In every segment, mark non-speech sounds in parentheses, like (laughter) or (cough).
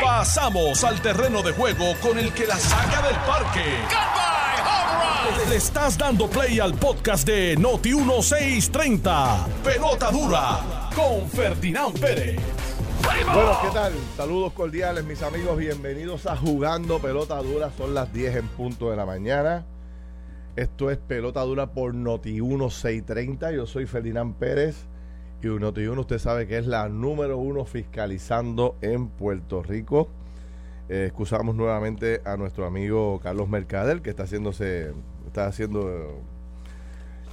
Pasamos al terreno de juego con el que la saca del parque. Le estás dando play al podcast de Noti 1630. Pelota dura con Ferdinand Pérez. Bueno, ¿qué tal? Saludos cordiales, mis amigos. Bienvenidos a Jugando Pelota Dura. Son las 10 en punto de la mañana. Esto es Pelota Dura por Noti 1630. Yo soy Ferdinand Pérez. Y Noti 1 usted sabe que es la número uno fiscalizando en Puerto Rico. Eh, excusamos nuevamente a nuestro amigo Carlos Mercader, que está haciéndose, está haciendo,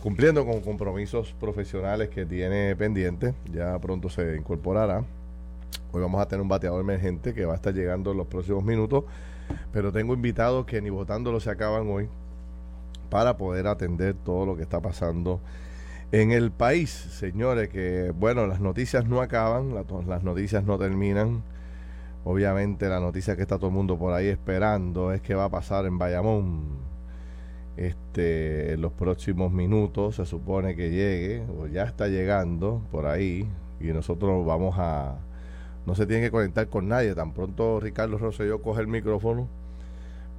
cumpliendo con compromisos profesionales que tiene pendientes. Ya pronto se incorporará. Hoy vamos a tener un bateador emergente que va a estar llegando en los próximos minutos. Pero tengo invitados que ni votándolo se acaban hoy para poder atender todo lo que está pasando en el país, señores, que bueno, las noticias no acaban, las noticias no terminan. Obviamente la noticia que está todo el mundo por ahí esperando es que va a pasar en Bayamón. Este, en los próximos minutos se supone que llegue, o ya está llegando por ahí, y nosotros vamos a... No se tiene que conectar con nadie, tan pronto Ricardo Rosselló coge el micrófono,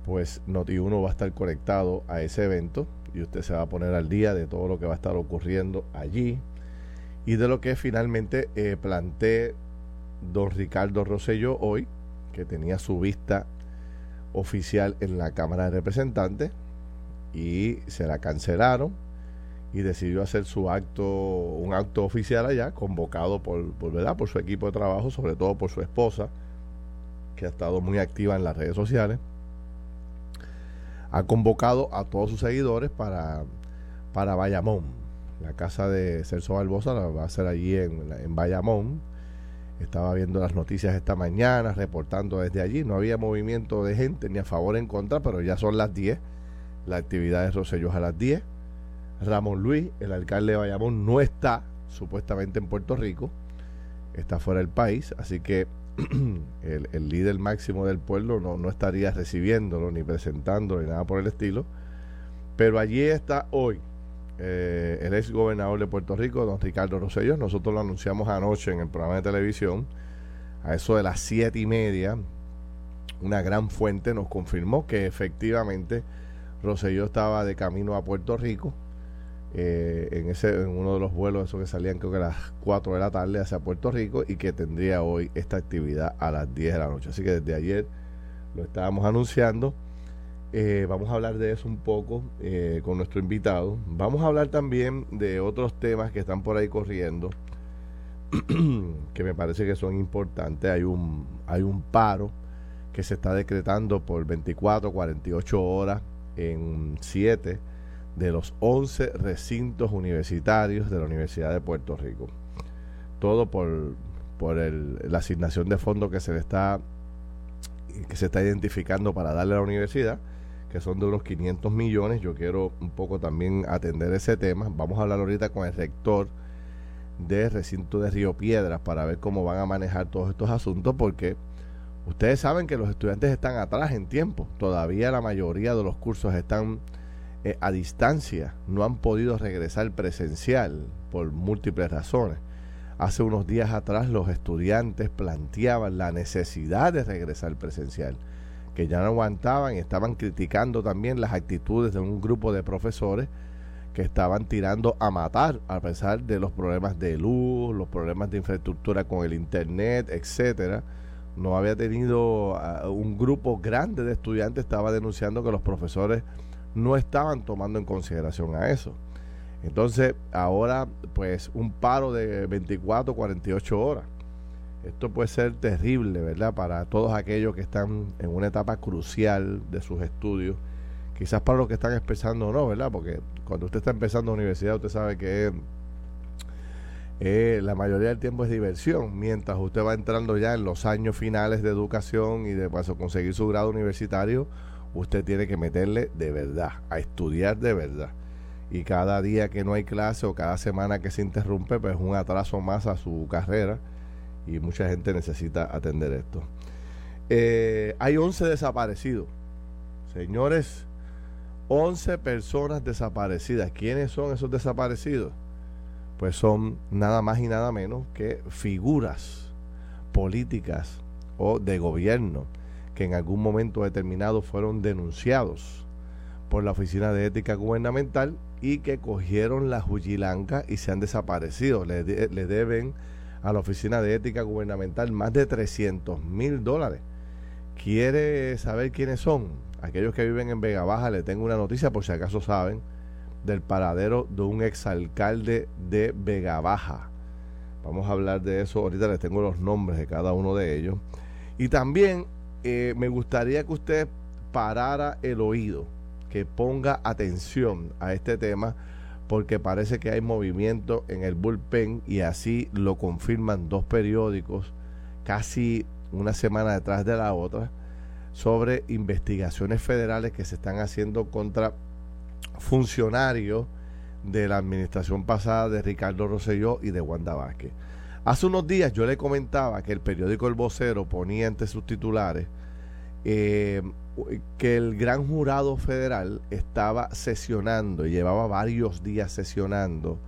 pues Noti1 va a estar conectado a ese evento y usted se va a poner al día de todo lo que va a estar ocurriendo allí y de lo que finalmente eh, don Ricardo Rosello hoy, que tenía su vista oficial en la Cámara de Representantes y se la cancelaron y decidió hacer su acto, un acto oficial allá, convocado por, ¿verdad? por su equipo de trabajo, sobre todo por su esposa, que ha estado muy activa en las redes sociales ha convocado a todos sus seguidores para, para Bayamón. La casa de Celso Barbosa la va a hacer allí en, en Bayamón. Estaba viendo las noticias esta mañana, reportando desde allí. No había movimiento de gente ni a favor ni en contra, pero ya son las 10. La actividad de Rosellos a las 10. Ramón Luis, el alcalde de Bayamón, no está supuestamente en Puerto Rico. Está fuera del país. Así que (clears throat) el, líder máximo del pueblo no, estaría recibiéndolo, ni presentándolo, ni nada por el estilo. Pero allí está hoy eh, el ex gobernador de Puerto Rico, don Ricardo Rosselló. Nosotros lo anunciamos anoche en el programa de televisión, a eso de las siete y media. Una gran fuente nos confirmó que efectivamente Rosselló estaba de camino a Puerto Rico eh, en, ese, en uno de los vuelos esos que salían creo que a las 4 de la tarde hacia Puerto Rico y que tendría hoy esta actividad a las 10 de la noche. Así que desde ayer lo estábamos anunciando. Eh, vamos a hablar de eso un poco eh, con nuestro invitado. Vamos a hablar también de otros temas que están por ahí corriendo (clears throat) que me parece que son importantes. Hay un, hay un paro que se está decretando por 24, 48 horas en 7 de los 11 recintos universitarios de la Universidad de Puerto Rico. Todo por, por la asignación de fondos que se le está que se está identificando para darle a la universidad, que son de unos 500 millones. Yo quiero un poco también atender ese tema. Vamos a hablar ahorita con el rector del recinto de Río Piedras para ver cómo van a manejar todos estos asuntos, porque ustedes saben que los estudiantes están atrás en tiempo. Todavía la mayoría de los cursos están eh, a distancia no han podido regresar presencial por múltiples razones. Hace unos días atrás los estudiantes planteaban la necesidad de regresar presencial, que ya no aguantaban y estaban criticando también las actitudes de un grupo de profesores que estaban tirando a matar a pesar de los problemas de luz, los problemas de infraestructura con el internet, etcétera. No había tenido ah, un grupo grande de estudiantes estaba denunciando que los profesores no estaban tomando en consideración a eso. Entonces, ahora, pues, un paro de 24, 48 horas. Esto puede ser terrible, ¿verdad? Para todos aquellos que están en una etapa crucial de sus estudios. Quizás para los que están empezando no, ¿verdad? Porque cuando usted está empezando universidad, usted sabe que eh, la mayoría del tiempo es diversión. Mientras usted va entrando ya en los años finales de educación y de paso conseguir su grado universitario, usted tiene que meterle de verdad, a estudiar de verdad. Y cada día que no hay clase o cada semana que se interrumpe, pues es un atraso más a su carrera y mucha gente necesita atender esto. Eh, hay 11 desaparecidos. Señores, 11 personas desaparecidas. ¿Quiénes son esos desaparecidos? Pues son nada más y nada menos que figuras políticas o de gobierno que en algún momento determinado fueron denunciados por la Oficina de Ética Gubernamental y que cogieron la Jujilanca y se han desaparecido. Le, le deben a la Oficina de Ética Gubernamental más de 300 mil dólares. ¿Quiere saber quiénes son? Aquellos que viven en Vega Baja, le tengo una noticia por si acaso saben del paradero de un exalcalde de Vega Baja. Vamos a hablar de eso, ahorita les tengo los nombres de cada uno de ellos. Y también eh, me gustaría que usted parara el oído, que ponga atención a este tema, porque parece que hay movimiento en el bullpen y así lo confirman dos periódicos casi una semana detrás de la otra sobre investigaciones federales que se están haciendo contra funcionarios de la administración pasada de Ricardo Rosselló y de Wanda Vázquez. Hace unos días yo le comentaba que el periódico El Vocero ponía entre sus titulares eh, que el gran jurado federal estaba sesionando y llevaba varios días sesionando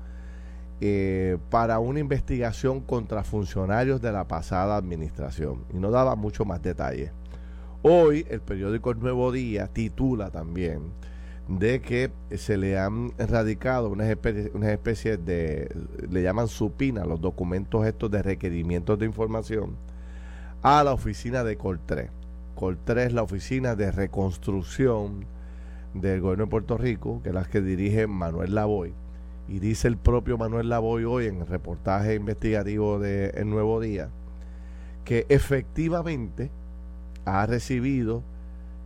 eh, para una investigación contra funcionarios de la pasada administración y no daba mucho más detalle. Hoy el periódico El Nuevo Día titula también de que se le han radicado unas especies una especie de, le llaman supina, los documentos estos de requerimientos de información, a la oficina de Coltré. Coltré es la oficina de reconstrucción del gobierno de Puerto Rico, que es la que dirige Manuel Lavoy. Y dice el propio Manuel Lavoy hoy en el reportaje investigativo de El Nuevo Día, que efectivamente ha recibido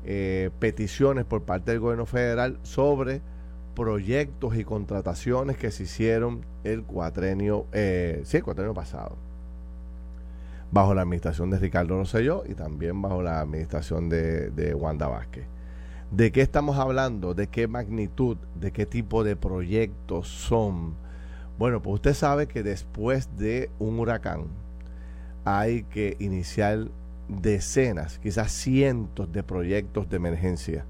eh, peticiones por parte del gobierno federal sobre proyectos y contrataciones que se hicieron el cuatrenio, eh, sí, el cuatrenio pasado, bajo la administración de Ricardo Rosselló y también bajo la administración de, de Wanda Vázquez. ¿De qué estamos hablando? ¿De qué magnitud? ¿De qué tipo de proyectos son? Bueno, pues usted sabe que después de un huracán hay que iniciar decenas, quizás cientos de proyectos de emergencia.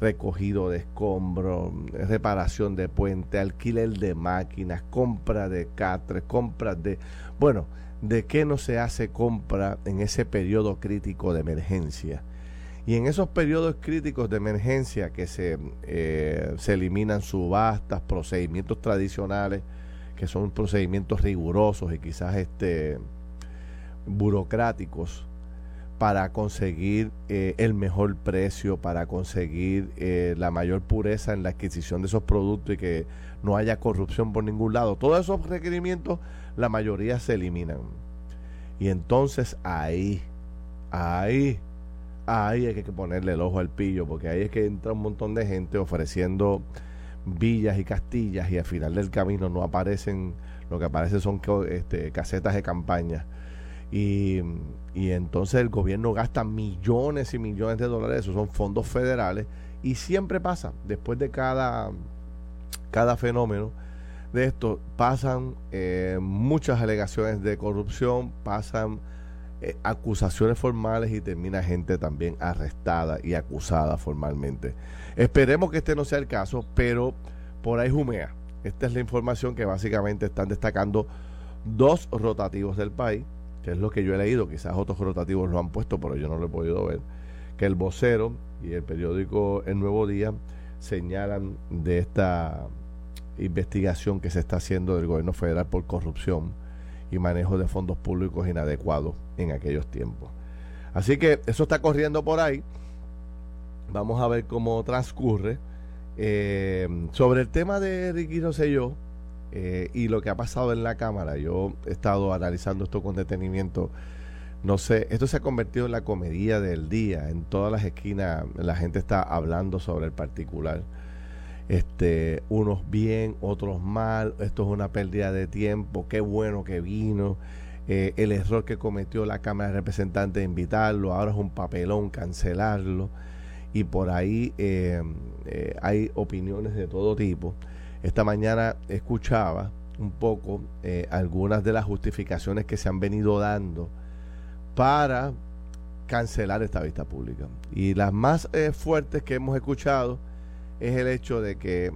Recogido de escombros, reparación de puente, alquiler de máquinas, compra de catres, compra de... Bueno, ¿de qué no se hace compra en ese periodo crítico de emergencia? Y en esos periodos críticos de emergencia que se, eh, se eliminan subastas, procedimientos tradicionales, que son procedimientos rigurosos y quizás este, burocráticos, para conseguir eh, el mejor precio, para conseguir eh, la mayor pureza en la adquisición de esos productos y que no haya corrupción por ningún lado. Todos esos requerimientos, la mayoría se eliminan. Y entonces ahí, ahí, ahí hay que ponerle el ojo al pillo, porque ahí es que entra un montón de gente ofreciendo villas y castillas y al final del camino no aparecen, lo que aparece son este, casetas de campaña y, entonces el gobierno gasta millones y millones de dólares, esos son fondos federales, y siempre pasa, después de cada, cada fenómeno de esto, pasan eh, muchas alegaciones de corrupción, pasan eh, acusaciones formales y termina gente también arrestada y acusada formalmente. Esperemos que este no sea el caso, pero por ahí jumea. Esta es la información que básicamente están destacando dos rotativos del país que es lo que yo he leído, quizás otros rotativos lo han puesto, pero yo no lo he podido ver, que el vocero y el periódico El Nuevo Día señalan de esta investigación que se está haciendo del gobierno federal por corrupción y manejo de fondos públicos inadecuados en aquellos tiempos. Así que eso está corriendo por ahí. Vamos a ver cómo transcurre. Eh, sobre el tema de Ricky Rosselló, eh, y lo que ha pasado en la Cámara, yo he estado analizando esto con detenimiento. No sé, esto se ha convertido en la comedia del día. En todas las esquinas la gente está hablando sobre el particular. Este, unos bien, otros mal. Esto es una pérdida de tiempo. Qué bueno que vino. Eh, el error que cometió la Cámara de Representantes de invitarlo. Ahora es un papelón cancelarlo. Y por ahí eh, hay opiniones de todo tipo. Esta mañana escuchaba un poco eh, algunas de las justificaciones que se han venido dando para cancelar esta vista pública. Y las más eh, fuertes que hemos escuchado es el hecho de que,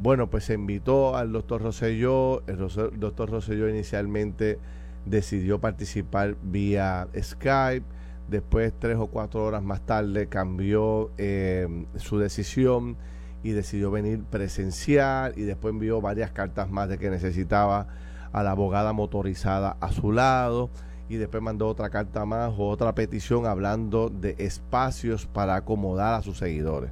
bueno, pues se invitó al doctor Rosselló, el doctor Rosselló inicialmente decidió participar vía Skype. Después, tres o cuatro horas más tarde, cambió eh, su decisión y decidió venir presencial y después envió varias cartas más de que necesitaba a la abogada motorizada a su lado y después mandó otra carta más o otra petición hablando de espacios para acomodar a sus seguidores.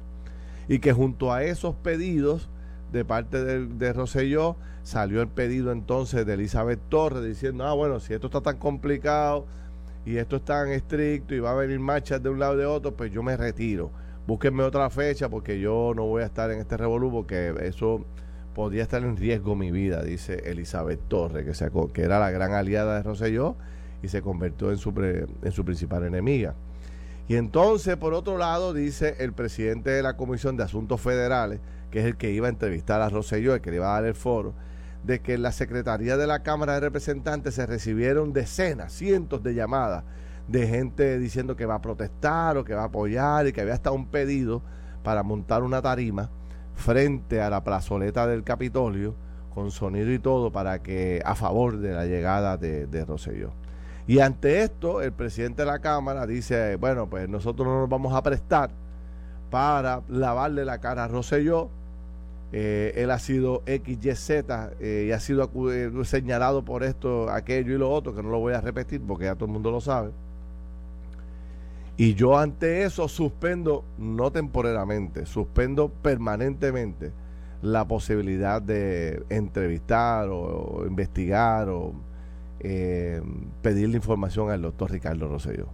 Y que junto a esos pedidos de parte de, de Rosselló salió el pedido entonces de Elizabeth Torres diciendo, ah, bueno, si esto está tan complicado y esto es tan estricto y va a venir marchas de un lado y de otro, pues yo me retiro. Búsquenme otra fecha porque yo no voy a estar en este revolú porque eso podría estar en riesgo mi vida, dice Elizabeth Torres, que, que era la gran aliada de Rosselló y se convirtió en su, en su principal enemiga. Y entonces, por otro lado, dice el presidente de la Comisión de Asuntos Federales, que es el que iba a entrevistar a Rosselló, el que le iba a dar el foro, de que en la Secretaría de la Cámara de Representantes se recibieron decenas, cientos de llamadas de gente diciendo que va a protestar o que va a apoyar y que había hasta un pedido para montar una tarima frente a la plazoleta del Capitolio con sonido y todo para que a favor de la llegada de, de Rosselló. Y ante esto, el presidente de la Cámara dice, bueno, pues nosotros no nos vamos a prestar para lavarle la cara a Rosselló. Eh, él ha sido XYZ eh, y ha sido eh, señalado por esto, aquello y lo otro, que no lo voy a repetir porque ya todo el mundo lo sabe. Y yo ante eso suspendo, no temporalmente, suspendo permanentemente la posibilidad de entrevistar o investigar o eh, pedirle información al doctor Ricardo Rosselló.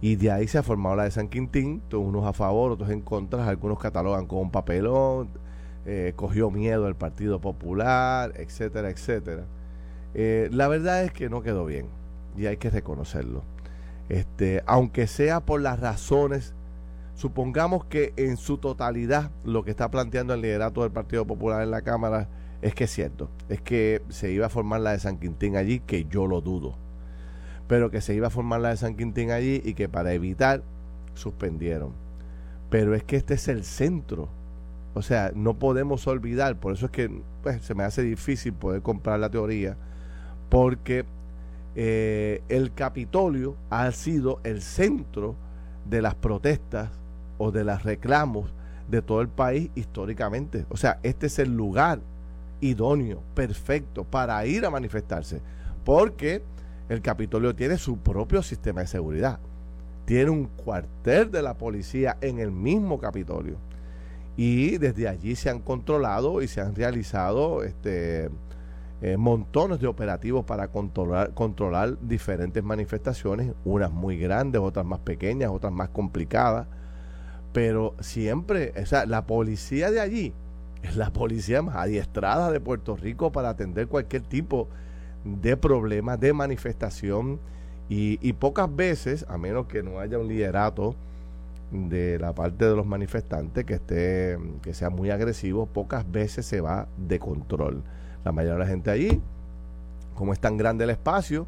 Y de ahí se ha formado la de San Quintín, unos a favor, otros en contra, algunos catalogan con un papelón, eh, cogió miedo el Partido Popular, etcétera, etcétera. Eh, la verdad es que no quedó bien y hay que reconocerlo. Este, aunque sea por las razones, supongamos que en su totalidad lo que está planteando el liderato del Partido Popular en la Cámara es que es cierto, es que se iba a formar la de San Quintín allí, que yo lo dudo, pero que se iba a formar la de San Quintín allí y que para evitar suspendieron. Pero es que este es el centro, o sea, no podemos olvidar, por eso es que pues, se me hace difícil poder comprar la teoría, porque eh, el Capitolio ha sido el centro de las protestas o de los reclamos de todo el país históricamente. O sea, este es el lugar idóneo, perfecto para ir a manifestarse, porque el Capitolio tiene su propio sistema de seguridad. Tiene un cuartel de la policía en el mismo Capitolio. Y desde allí se han controlado y se han realizado este, eh, montones de operativos para controlar, controlar diferentes manifestaciones, unas muy grandes, otras más pequeñas, otras más complicadas. Pero siempre, o sea, la policía de allí es la policía más adiestrada de Puerto Rico para atender cualquier tipo de problema, de manifestación. Y, pocas veces, a menos que no haya un liderato de la parte de los manifestantes que esté que sea muy agresivo, pocas veces se va de control. La mayoría de la gente allí, como es tan grande el espacio,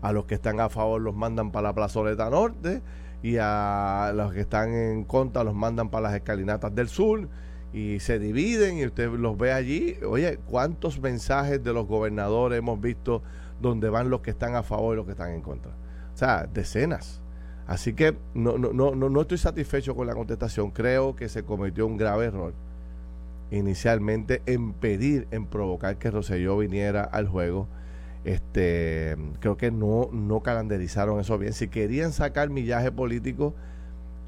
a los que están a favor los mandan para la plazoleta norte y a los que están en contra los mandan para las escalinatas del sur y se dividen y usted los ve allí. Oye, ¿cuántos mensajes de los gobernadores hemos visto donde van los que están a favor y los que están en contra? O sea, decenas. Así que no, no, no, no estoy satisfecho con la contestación. Creo que se cometió un grave error inicialmente en pedir, en provocar que Roselló viniera al juego. Este, creo que no, no calendarizaron eso bien. Si querían sacar millaje político,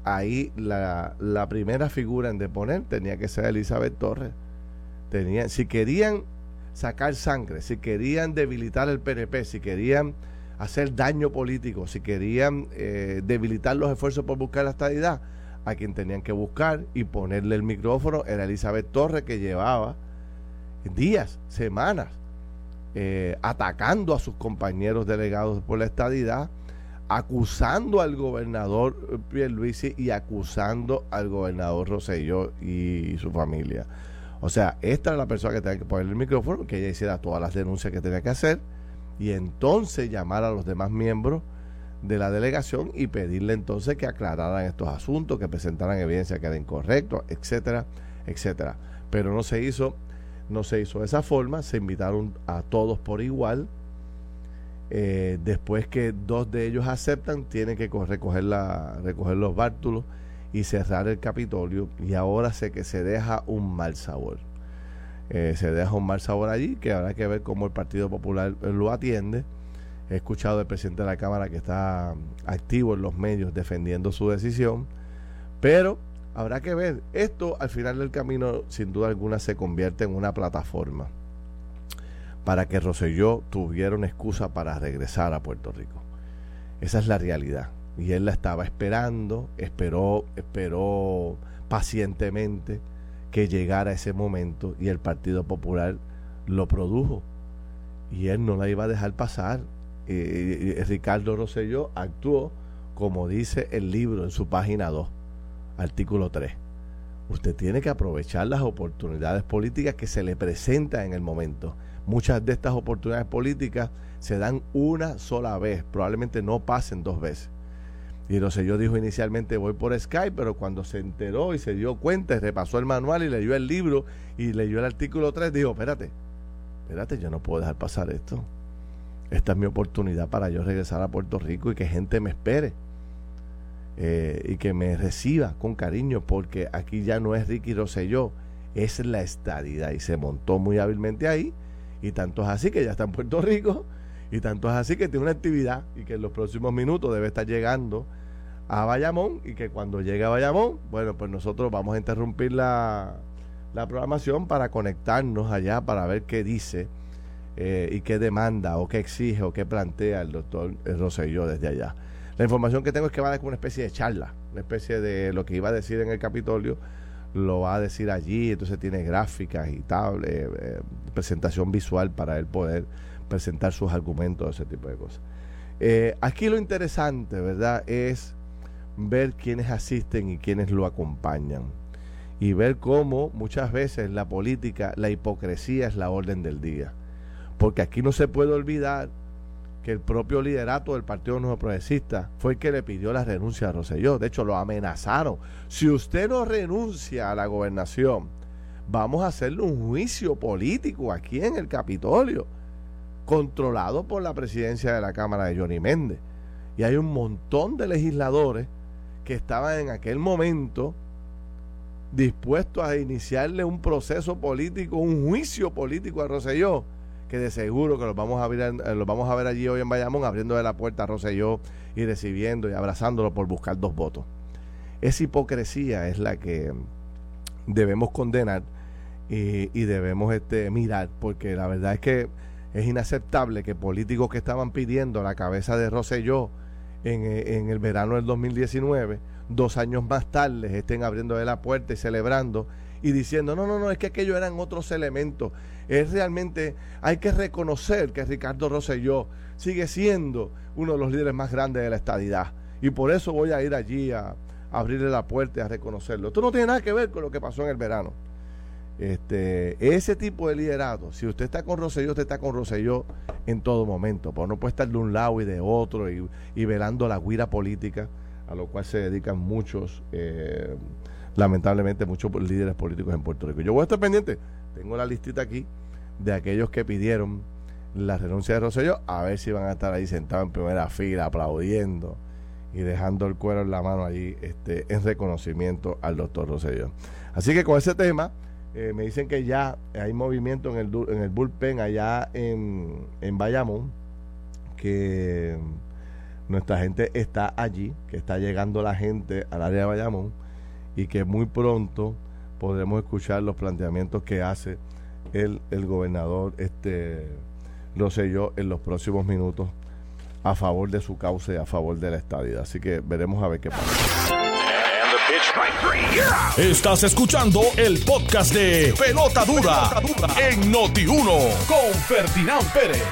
ahí la, la primera figura en deponer tenía que ser Elizabeth Torres. Tenían, si querían sacar sangre, si querían debilitar el PNP, si querían hacer daño político, si querían eh, debilitar los esfuerzos por buscar la estabilidad, a quien tenían que buscar y ponerle el micrófono era Elizabeth Torres, que llevaba días, semanas, eh, atacando a sus compañeros delegados por la estadidad acusando al gobernador Pierluisi y acusando al gobernador Rosselló y su familia. O sea, esta era la persona que tenía que poner el micrófono, que ella hiciera todas las denuncias que tenía que hacer y entonces llamar a los demás miembros de la delegación y pedirle entonces que aclararan estos asuntos, que presentaran evidencia que era incorrecto, etcétera, etcétera. Pero no se hizo, no se hizo de esa forma, se invitaron a todos por igual Eh, después que dos de ellos aceptan, tienen que recoger, la, recoger los bártulos y cerrar el Capitolio. Y ahora sé que se deja un mal sabor. Eh, se deja un mal sabor allí, que habrá que ver cómo el Partido Popular lo atiende. He escuchado del presidente de la Cámara que está activo en los medios defendiendo su decisión, pero habrá que ver. Esto al final del camino, sin duda alguna, se convierte en una plataforma para que Roselló tuviera una excusa para regresar a Puerto Rico. Esa es la realidad. Y él la estaba esperando, esperó, esperó pacientemente que llegara ese momento y el Partido Popular lo produjo. Y él no la iba a dejar pasar. Ricardo Rosselló actuó como dice el libro en su página 2, artículo 3. Usted tiene que aprovechar las oportunidades políticas que se le presentan en el momento. Muchas de estas oportunidades políticas se dan una sola vez, probablemente no pasen dos veces. Y Rosselló dijo inicialmente voy por Skype, pero cuando se enteró y se dio cuenta repasó el manual y leyó el libro y leyó el artículo 3, dijo, espérate, espérate, yo no puedo dejar pasar esto. Esta es mi oportunidad para yo regresar a Puerto Rico y que gente me espere. Eh, y que me reciba con cariño, porque aquí ya no es Ricky Rosselló, es la estadidad. Y se montó muy hábilmente ahí, y tanto es así que ya está en Puerto Rico, y tanto es así que tiene una actividad y que en los próximos minutos debe estar llegando a Bayamón, y que cuando llegue a Bayamón, bueno, pues nosotros vamos a interrumpir la, la programación para conectarnos allá para ver qué dice eh, y qué demanda o qué exige o qué plantea el doctor Rosselló desde allá. La información que tengo es que va a dar como una especie de charla, una especie de lo que iba a decir en el Capitolio, lo va a decir allí, entonces tiene gráficas y tal, eh, eh, presentación visual para él poder presentar sus argumentos, ese tipo de cosas. Eh, aquí lo interesante, ¿verdad?, es ver quiénes asisten y quiénes lo acompañan. Y ver cómo muchas veces la política, la hipocresía es la orden del día. Porque aquí no se puede olvidar que el propio liderato del Partido Nuevo Progresista fue el que le pidió la renuncia a Roselló. De hecho, lo amenazaron. Si usted no renuncia a la gobernación, vamos a hacerle un juicio político aquí en el Capitolio, controlado por la presidencia de la Cámara de Johnny Méndez. Y hay un montón de legisladores que estaban en aquel momento dispuestos a iniciarle un proceso político, un juicio político a Roselló que de seguro que los vamos a ver, eh, los vamos a ver allí hoy en Bayamón abriendo de la puerta a Rosselló y recibiendo y abrazándolo por buscar dos votos. Esa hipocresía es la que debemos condenar y, debemos este, mirar, porque la verdad es que es inaceptable que políticos que estaban pidiendo la cabeza de Rosselló en, eh, en el verano del 2019, dos años más tarde estén abriendo de la puerta y celebrando y diciendo, no, no, no, es que aquellos eran otros elementos. Es realmente, hay que reconocer que Ricardo Rosselló sigue siendo uno de los líderes más grandes de la estadidad. Y por eso voy a ir allí a, abrirle la puerta y a reconocerlo. Esto no tiene nada que ver con lo que pasó en el verano. Este, ese tipo de liderazgo, si usted está con Rosselló, usted está con Rosselló en todo momento, porque no puede estar de un lado y de otro y, velando la guira política, a lo cual se dedican muchos eh, lamentablemente muchos líderes políticos en Puerto Rico. Yo voy a estar pendiente, tengo la listita aquí de aquellos que pidieron la renuncia de Rosselló, a ver si van a estar ahí sentados en primera fila aplaudiendo y dejando el cuero en la mano allí este, en reconocimiento al doctor Rosselló. Así que con ese tema, eh, me dicen que ya hay movimiento en el, en el bullpen allá en, en Bayamón, que nuestra gente está allí, que está llegando la gente al área de Bayamón y que muy pronto podremos escuchar los planteamientos que hace el, el gobernador este yo en los próximos minutos a favor de su causa y a favor de la estadía. Así que veremos a ver qué pasa. Estás escuchando el podcast de Pelota Dura, en Noti1 con Ferdinand Pérez.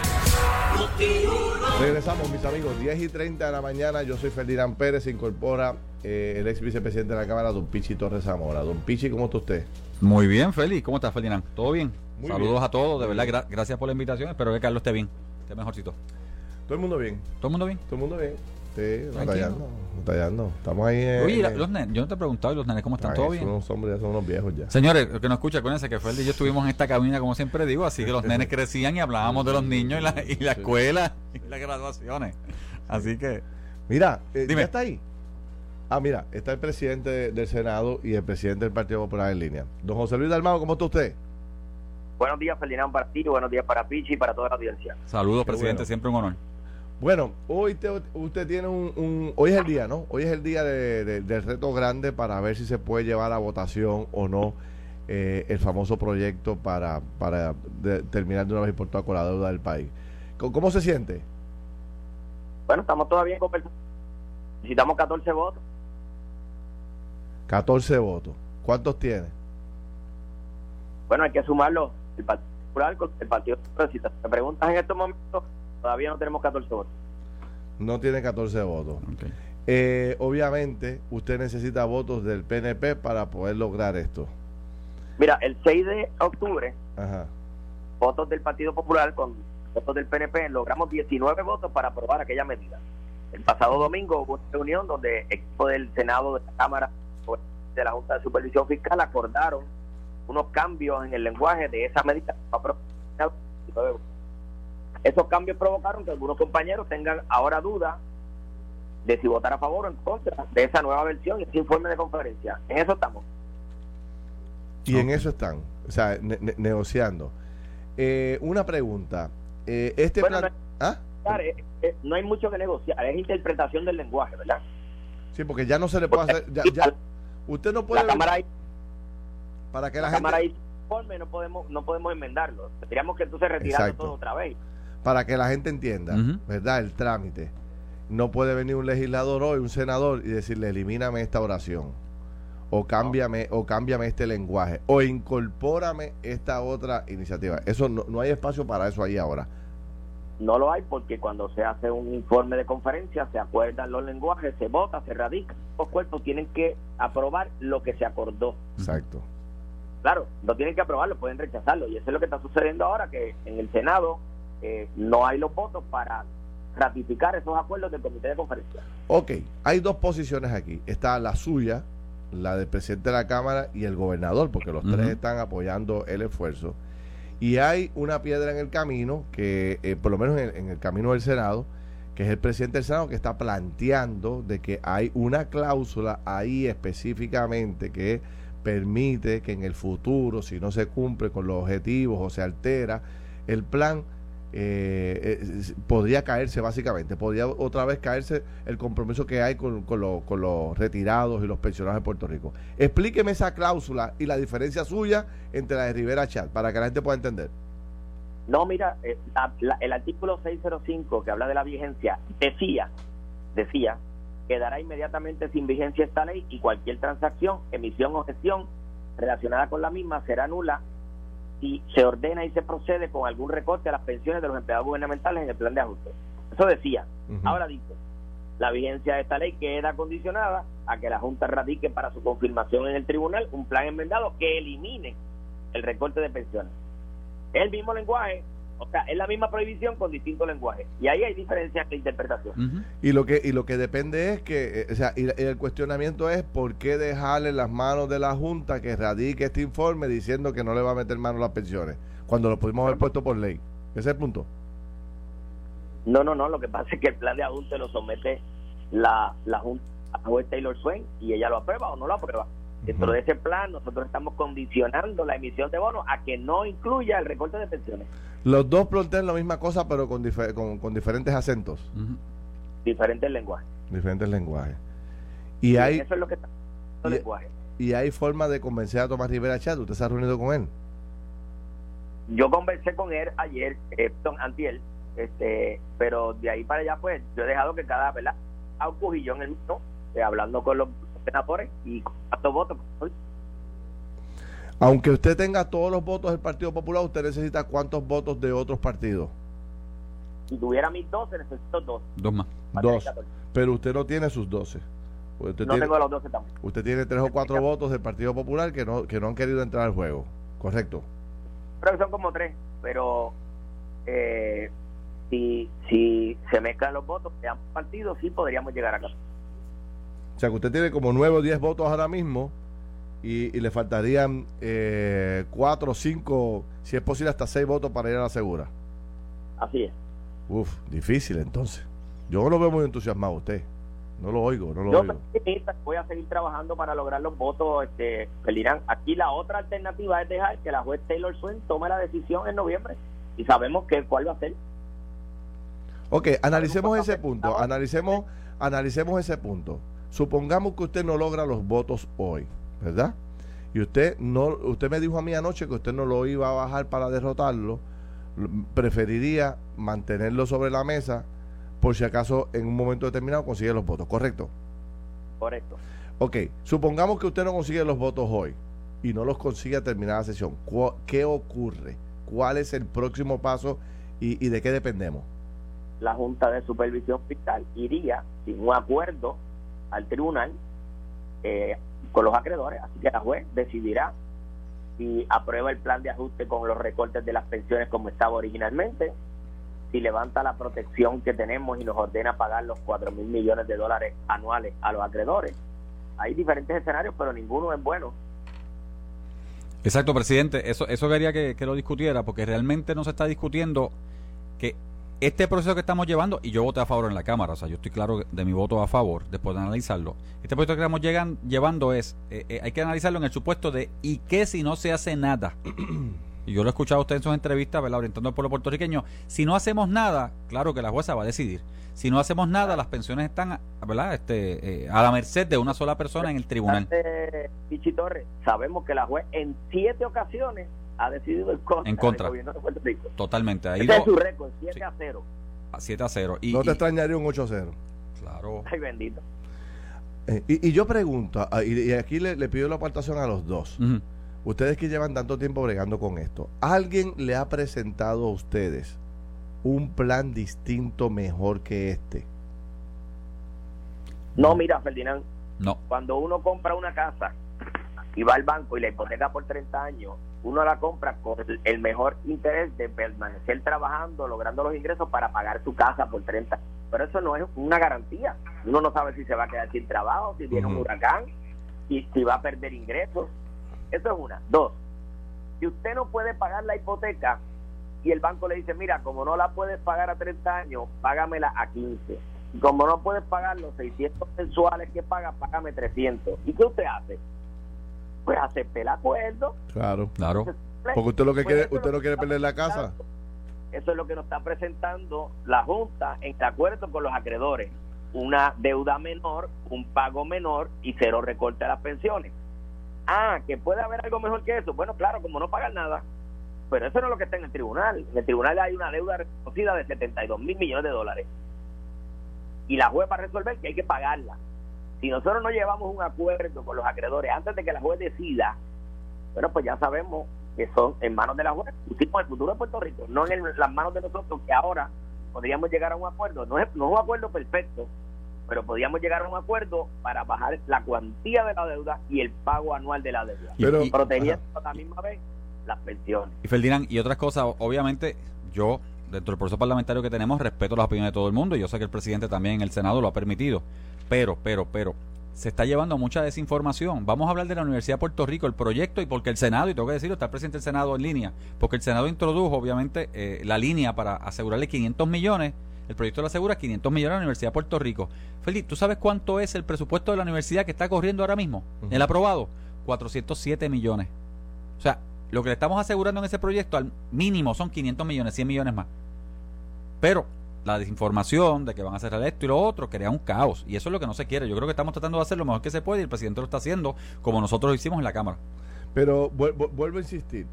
Regresamos, mis amigos, 10 y 30 de la mañana. Yo soy Ferdinand Pérez. Se incorpora eh, el ex vicepresidente de la Cámara, don Pichi Torres Zamora. Don Pichi, ¿cómo está usted? Muy bien, Félix. ¿Cómo estás, Ferdinand? ¿Todo bien? Saludos a todos. De verdad, gracias por la invitación. Espero que Carlos esté bien. Esté mejorcito. Todo el mundo bien. ¿Todo el mundo bien? Todo el mundo bien. Sí, batallando, batallando. Estamos ahí en... Oye, los nenes, yo no te he preguntado, los nenes cómo están? ¿Todo bien? Son unos hombres, ya son unos viejos ya. Señores, lo que nos escucha, acuérdense que Fred y yo estuvimos en esta cabina, como siempre digo, así que los nenes crecían y hablábamos de los niños y la, y la escuela y las graduaciones. Así que... Mira, eh, Dime. ¿ya está ahí? Ah, mira, está el presidente del Senado y el presidente del Partido Popular en línea. Don José Luis Dalmado, ¿cómo está usted? Buenos días, Ferdinand para ti, buenos días para Pichi y para toda la audiencia. Saludos, presidente, siempre un honor. Bueno, hoy usted tiene un, Hoy es el día, ¿no? Hoy es el día del reto grande para ver si se puede llevar a votación o no eh, el famoso proyecto para, para terminar de una vez y por todas con la deuda del país. ¿Cómo, se siente? Bueno, estamos todavía en conversación. Necesitamos 14 votos. 14 votos. ¿Cuántos tiene? Bueno, hay que sumarlo el Partido Popular con el Partido Progresista. Si te preguntas en estos momentos, todavía no tenemos 14 votos. No tiene 14 votos. Eh, obviamente, usted necesita votos del PNP para poder lograr esto. Mira, el 6 de octubre, votos del Partido Popular con votos del PNP, logramos 19 votos para aprobar aquella medida. El pasado domingo hubo una reunión donde el equipo del Senado, de la Cámara, de la Junta de Supervisión Fiscal acordaron unos cambios en el lenguaje de esa medida. Esos cambios provocaron que algunos compañeros tengan ahora dudas de si votar a favor o en contra de esa nueva versión y ese informe de conferencia. En eso estamos. Y en eso están, o sea, negociando. Eh, una pregunta. Eh, este plan... ¿Ah? Eh, no hay mucho que negociar, es interpretación del lenguaje, ¿verdad? Sí, porque ya no se le puede hacer. Ya, usted no puede. La cámara para que la, la cámara informe, no podemos, no podemos enmendarlo. Tendríamos que entonces retirarlo todo otra vez. Para que la gente entienda, ¿verdad? El trámite. No puede venir un legislador hoy, un senador, y decirle, elimíname esta oración. O cámbiame, o cámbiame este lenguaje. O incorpórame esta otra iniciativa. Eso no, no hay espacio para eso ahí ahora. No lo hay porque cuando se hace un informe de conferencia se acuerdan los lenguajes, se vota, se radica. Los cuerpos tienen que aprobar lo que se acordó. Exacto. Claro, no tienen que aprobarlo, pueden rechazarlo. Y eso es lo que está sucediendo ahora, que en el Senado eh, no hay los votos para ratificar esos acuerdos del comité de conferencia. Ok, hay dos posiciones aquí. Está la suya, la del presidente de la Cámara y el gobernador, porque los tres están apoyando el esfuerzo. Y hay una piedra en el camino, que eh, por lo menos en, el camino del Senado, que es el presidente del Senado que está planteando de que hay una cláusula ahí específicamente que permite que en el futuro, si no se cumple con los objetivos o se altera el plan, eh, eh, podría caerse básicamente, podría otra vez caerse el compromiso que hay con, con, los retirados y los pensionados de Puerto Rico. Explíqueme esa cláusula y la diferencia suya entre la de Rivera Chat para que la gente pueda entender. No, mira, eh, el artículo 605 que habla de la vigencia decía, decía, quedará inmediatamente sin vigencia esta ley y cualquier transacción, emisión o gestión relacionada con la misma será nula si se ordena y se procede con algún recorte a las pensiones de los empleados gubernamentales en el plan de ajuste. Eso decía. Ahora dice, la vigencia de esta ley queda condicionada a que la Junta radique para su confirmación en el tribunal un plan enmendado que elimine el recorte de pensiones. Es el mismo lenguaje, o sea, es la misma prohibición con distintos lenguajes. Y ahí hay diferencias de interpretación. Y lo que y lo que depende es que, eh, o sea, y, el cuestionamiento es por qué dejarle las manos de la Junta que radique este informe diciendo que no le va a meter mano a las pensiones, cuando lo pudimos haber puesto por ley. Ese es el punto. No, no, no. Lo que pasa es que el plan de ajuste lo somete la, la Junta a juez Taylor Swain y ella lo aprueba o no lo aprueba. Dentro de ese plan, nosotros estamos condicionando la emisión de bonos a que no incluya el recorte de pensiones. Los dos plantean la misma cosa, pero con, con, diferentes acentos. Diferentes lenguajes. Diferentes lenguajes. Y, hay. Eso es lo que está. Y, y hay forma de convencer a Tomás Rivera Chat. ¿Usted se ha reunido con él? Yo conversé con él ayer, eh, antiel, este, pero de ahí para allá, pues, yo he dejado que cada, ¿verdad? A un en el mismo, eh, hablando con los senadores y cuatro votos. Aunque usted tenga todos los votos del Partido Popular, usted necesita cuántos votos de otros partidos. Si tuviera mis 12, necesito dos. Dos más. Dos. Pero usted no tiene sus 12. Usted no tengo los 12 tampoco. Usted tiene tres o cuatro votos del Partido Popular que no, que no han querido entrar al juego. ¿Correcto? Creo que son como tres, pero eh, si, si se mezclan los votos de ambos partidos, sí podríamos llegar acá. O sea que usted tiene como 9 o 10 votos ahora mismo y, le faltarían eh, 4 o 5, si es posible, hasta 6 votos para ir a la segura. Así es. Uf, difícil entonces. Yo no lo veo muy entusiasmado usted. No lo oigo, no lo oigo. voy a seguir trabajando para lograr los votos, este. Aquí la otra alternativa es dejar que la juez Taylor Swain tome la decisión en noviembre y sabemos que cuál va a ser. Ok, analicemos ese punto, analicemos, analicemos ese punto. Supongamos que usted no logra los votos hoy, ¿verdad? Y usted no, usted me dijo a mí anoche que usted no lo iba a bajar para derrotarlo, preferiría mantenerlo sobre la mesa por si acaso en un momento determinado consigue los votos, ¿correcto? Correcto. Ok, supongamos que usted no consigue los votos hoy y no los consigue a terminar la sesión. ¿Qué ocurre? ¿Cuál es el próximo paso y, de qué dependemos? La Junta de Supervisión Fiscal iría sin un acuerdo al tribunal eh, con los acreedores, así que la juez decidirá si aprueba el plan de ajuste con los recortes de las pensiones como estaba originalmente, si levanta la protección que tenemos y nos ordena pagar los 4 mil millones de dólares anuales a los acreedores. Hay diferentes escenarios, pero ninguno es bueno. Exacto, presidente. Eso, eso quería que, que lo discutiera, porque realmente no se está discutiendo que este proceso que estamos llevando, y yo voté a favor en la Cámara, o sea, yo estoy claro de mi voto a favor después de analizarlo. Este proceso que estamos llegan, llevando es, eh, eh, hay que analizarlo en el supuesto de ¿y qué si no se hace nada? (clears throat) y yo lo he escuchado a usted en sus entrevistas, ¿verdad? orientando al pueblo puertorriqueño, si no hacemos nada, claro que la jueza va a decidir. Si no hacemos nada, las pensiones están ¿verdad? Este, eh, a la merced de una sola persona en el tribunal. Pichi Torres, sabemos que la juez en siete ocasiones ha decidido en contra, en contra. del gobierno de Puerto Rico. Totalmente. Ahí Ese es su récord, 7 a 0. A 7 a 0. Y, no te extrañaría un 8 a 0. Claro. Ay, bendito. Eh, y, y, yo pregunto, ah, y, aquí le, le, pido la apartación a los dos. Ustedes que llevan tanto tiempo bregando con esto, ¿alguien le ha presentado a ustedes un plan distinto mejor que este? No, mira, Ferdinand. No. Cuando uno compra una casa y va al banco y la hipoteca por 30 años, uno la compra con el mejor interés de permanecer trabajando, logrando los ingresos para pagar su casa por 30 Pero eso no es una garantía. Uno no sabe si se va a quedar sin trabajo, si viene un huracán, y si va a perder ingresos. Eso es una. Dos, si usted no puede pagar la hipoteca y el banco le dice, mira, como no la puedes pagar a 30 años, págamela a 15. Y como no puedes pagar los 600 mensuales que paga, págame 300. ¿Y qué usted hace? Pues acepte el acuerdo. Claro, claro. Porque usted lo que pues quiere, usted no quiere perder la casa. Eso es lo que nos está presentando la Junta en acuerdo con los acreedores. Una deuda menor, un pago menor y cero recorte a las pensiones. Ah, que puede haber algo mejor que eso. Bueno, claro, como no pagan nada. Pero eso no es lo que está en el tribunal. En el tribunal hay una deuda reconocida de 72 mil millones de dólares. Y la juez va a resolver que hay que pagarla. Si nosotros no llevamos un acuerdo con los acreedores antes de que la juez decida, bueno, pues ya sabemos que son en manos de la juez. Pusimos el futuro de Puerto Rico, no en las manos de nosotros, que ahora podríamos llegar a un acuerdo. No es, no es un acuerdo perfecto, pero podíamos llegar a un acuerdo para bajar la cuantía de la deuda y el pago anual de la deuda. Pero, protegiendo a la misma vez las pensiones. Y Ferdinand, y otras cosas, obviamente yo dentro del proceso parlamentario que tenemos respeto las opiniones de todo el mundo y yo sé que el presidente también en el Senado lo ha permitido. Pero, pero, pero, se está llevando mucha desinformación. Vamos a hablar de la Universidad de Puerto Rico, el proyecto, y porque el Senado, y tengo que decirlo, está el presidente del Senado en línea, porque el Senado introdujo, obviamente, eh, la línea para asegurarle 500 millones el proyecto lo asegura 500 millones a la Universidad de Puerto Rico. Felipe, ¿tú sabes cuánto es el presupuesto de la universidad que está corriendo ahora mismo? El aprobado, 407 millones. O sea, lo que le estamos asegurando en ese proyecto al mínimo son 500 millones, 100 millones más. Pero la desinformación de que van a hacer esto y lo otro crea un caos. Y eso es lo que no se quiere. Yo creo que estamos tratando de hacer lo mejor que se puede y el presidente lo está haciendo como nosotros lo hicimos en la Cámara. Pero vuelvo a insistir.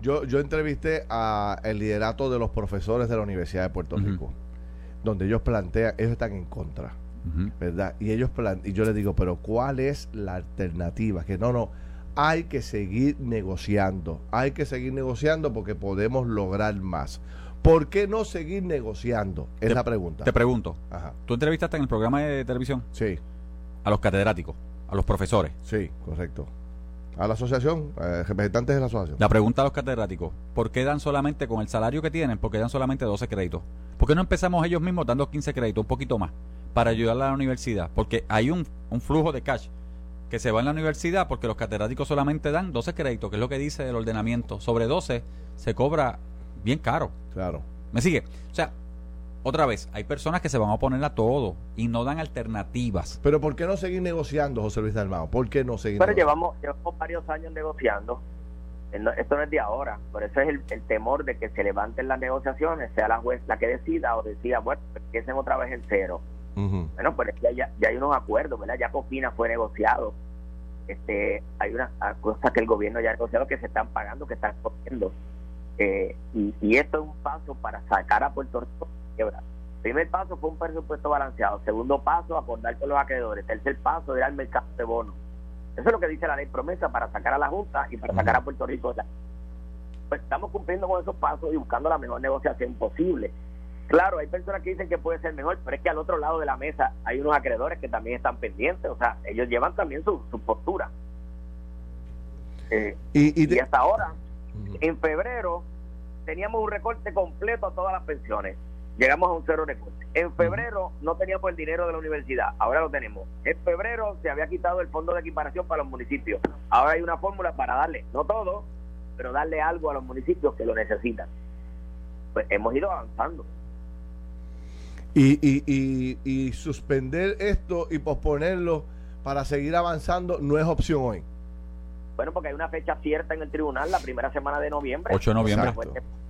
Yo, yo entrevisté a el liderato de los profesores de la Universidad de Puerto Rico donde ellos plantean, ellos están en contra, ¿verdad? Y ellos y yo les digo, pero ¿cuál es la alternativa? Que no, no, hay que seguir negociando, hay que seguir negociando porque podemos lograr más. ¿Por qué no seguir negociando? Es la pregunta. Te pregunto, ¿tú entrevistaste en el programa de televisión? Sí. A los catedráticos, a los profesores. Sí, correcto. a la asociación, eh, representantes de la asociación. La pregunta a los catedráticos, ¿por qué dan solamente, con el salario que tienen, por qué dan solamente 12 créditos? ¿Por qué no empezamos ellos mismos dando 15 créditos, un poquito más, para ayudar a la universidad? Porque hay un, un flujo de cash que se va en la universidad porque los catedráticos solamente dan 12 créditos, que es lo que dice el ordenamiento. Sobre 12 se cobra bien caro. Claro. ¿Me sigue? O sea, otra vez, hay personas que se van a oponer a todo y no dan alternativas. Pero ¿por qué no seguir negociando, José Luis Dalmao? ¿Por qué no seguir Pero llevamos, llevamos varios años negociando. Esto no es de ahora. Por eso es el, el temor de que se levanten las negociaciones, sea la juez la que decida o decida, bueno, empiecen otra vez en cero. Bueno, pues ya, ya, ya hay unos acuerdos, ¿verdad? Ya Cofina fue negociado. Este, hay unas cosas que el gobierno ya ha negociado que se están pagando, que están corriendo. Eh, y, y esto es un paso para sacar a Puerto Rico de quiebra. Primer paso fue un presupuesto balanceado. Segundo paso, acordar con los acreedores. Tercer paso, ir al mercado de bonos. Eso es lo que dice la ley promesa para sacar a la Junta y para sacar a Puerto Rico de la pues estamos cumpliendo con esos pasos y buscando la mejor negociación posible. Claro, hay personas que dicen que puede ser mejor, pero es que al otro lado de la mesa hay unos acreedores que también están pendientes, o sea, ellos llevan también su, su postura. Eh, Y, y hasta ahora. En febrero, teníamos un recorte completo a todas las pensiones. Llegamos a un cero recorte. En febrero no teníamos el dinero de la universidad, ahora lo tenemos. En febrero se había quitado el fondo de equiparación para los municipios. Ahora hay una fórmula para darle, no todo, pero darle algo a los municipios que lo necesitan. Pues hemos ido avanzando. y, y, y, y suspender esto y posponerlo para seguir avanzando no es opción hoy. Bueno, porque hay una fecha cierta en el tribunal, la primera semana de noviembre. 8 de noviembre. Donde la juez esté-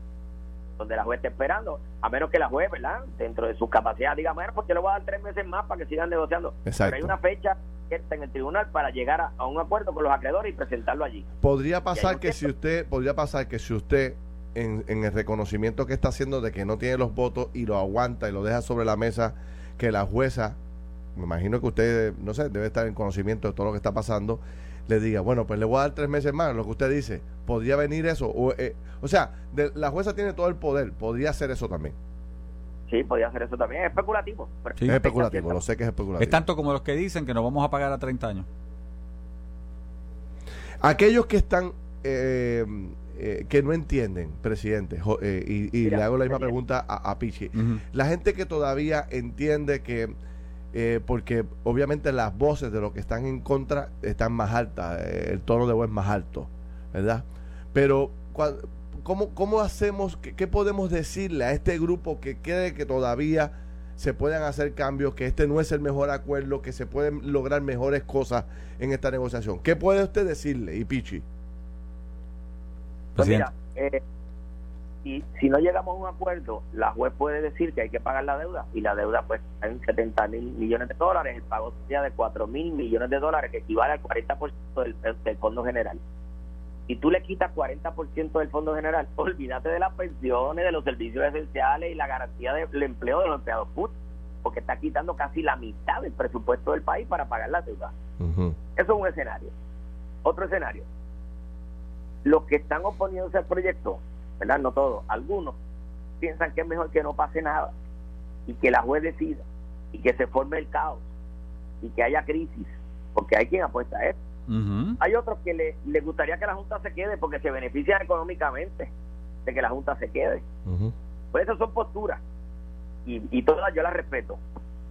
donde la juez esté esperando, a menos que la juez, ¿verdad? Dentro de sus capacidades, diga, bueno, pues yo le voy a dar tres meses más para que sigan negociando. Exacto. Pero hay una fecha cierta en el tribunal para llegar a, a un acuerdo con los acreedores y presentarlo allí. Podría pasar que si usted, podría pasar que si usted en, en el reconocimiento que está haciendo de que no tiene los votos y lo aguanta y lo deja sobre la mesa, que la jueza, me imagino que usted, no sé, debe estar en conocimiento de todo lo que está pasando, le diga, bueno, pues le voy a dar tres meses más, lo que usted dice, podría venir eso, o, eh, o sea, de- la jueza tiene todo el poder, podría hacer eso también. Sí, podía hacer eso también. Es especulativo. pero Sí. es especulativo, lo sé que es especulativo. Es tanto como los que dicen que nos vamos a pagar a 30 años. Aquellos que están, eh, eh, que no entienden, presidente, jo- eh, y, y Mira, le hago la misma presidente. pregunta a, a Pichi. La gente que todavía entiende que, eh, porque obviamente las voces de los que están en contra están más altas, eh, el tono de voz es más alto, ¿verdad? Pero, ¿cómo, cómo hacemos, qué, qué podemos decirle a este grupo que cree que todavía se pueden hacer cambios, que este no es el mejor acuerdo, que se pueden lograr mejores cosas en esta negociación? ¿Qué puede usted decirle, y Pichi? Pues Presidente. mira, eh, y si no llegamos a un acuerdo, la juez puede decir que hay que pagar la deuda y la deuda pues está en 70 mil millones de dólares, el pago sería de 4 mil millones de dólares, que equivale al 40% del, del Fondo General. Si tú le quitas 40% del Fondo General, (laughs) olvídate de las pensiones, de los servicios esenciales y la garantía del empleo de los empleados públicos, porque está quitando casi la mitad del presupuesto del país para pagar la deuda. Eso es un escenario. Otro escenario. Los que están oponiéndose al proyecto, ¿verdad? No todos, algunos piensan que es mejor que no pase nada y que la juez decida y que se forme el caos y que haya crisis, porque hay quien apuesta a eso. Hay otros que le, le gustaría que la Junta se quede porque se benefician económicamente de que la Junta se quede. Ujú. Pues esas son posturas y, y todas yo las respeto.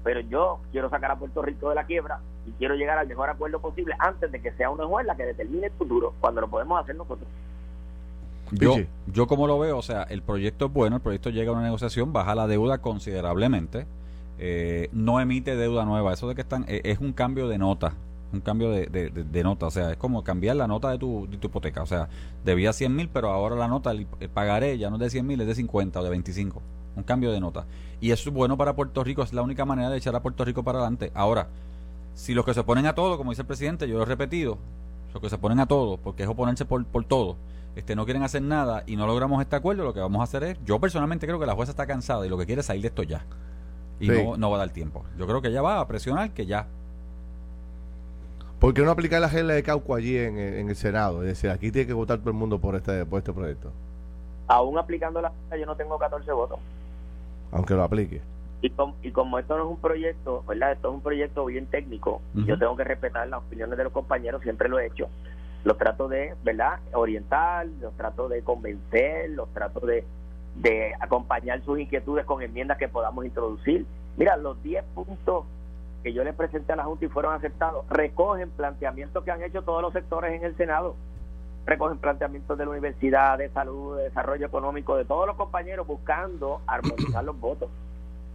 Pero yo quiero sacar a Puerto Rico de la quiebra y quiero llegar al mejor acuerdo posible antes de que sea una juez la que determine el futuro, cuando lo podemos hacer nosotros. Yo, Pichi. yo como lo veo, o sea, el proyecto es bueno, el proyecto llega a una negociación, baja la deuda considerablemente, eh, no emite deuda nueva, eso de que están, eh, es un cambio de nota, un cambio de, de- de- de nota, o sea, es como cambiar la nota de tu, de tu hipoteca, o sea, debía 100 mil, pero ahora la nota, el, el pagaré ya no es de 100 mil, es de 50 o de 25, un cambio de nota. Y eso es bueno para Puerto Rico, es la única manera de echar a Puerto Rico para adelante. Ahora, si los que se ponen a todo, como dice el presidente, yo lo he repetido, los que se ponen a todo, porque es oponerse por, por todo, este, no quieren hacer nada y no logramos este acuerdo, lo que vamos a hacer es, yo personalmente creo que la jueza está cansada y lo que quiere es salir de esto ya. Y Sí. no, no va a dar tiempo. Yo creo que ella va a presionar que ya. ¿Por qué no aplicar la regla de Cauco allí en, el- en el Senado? Es decir, aquí tiene que votar todo el mundo por este, por este proyecto, Aún aplicando la yo no tengo 14 votos. aunque lo aplique. Y, com- y como esto no es un proyecto, ¿verdad? Esto es un proyecto bien técnico, y Ujú. yo tengo que respetar las opiniones de los compañeros, siempre lo he hecho. Los trato de, ¿verdad?, orientar, los trato de convencer, los trato de, de acompañar sus inquietudes con enmiendas que podamos introducir. Mira, los 10 puntos que yo le presenté a la Junta y fueron aceptados recogen planteamientos que han hecho todos los sectores en el Senado, recogen planteamientos de la universidad, de salud, de desarrollo económico, de todos los compañeros buscando armonizar los votos.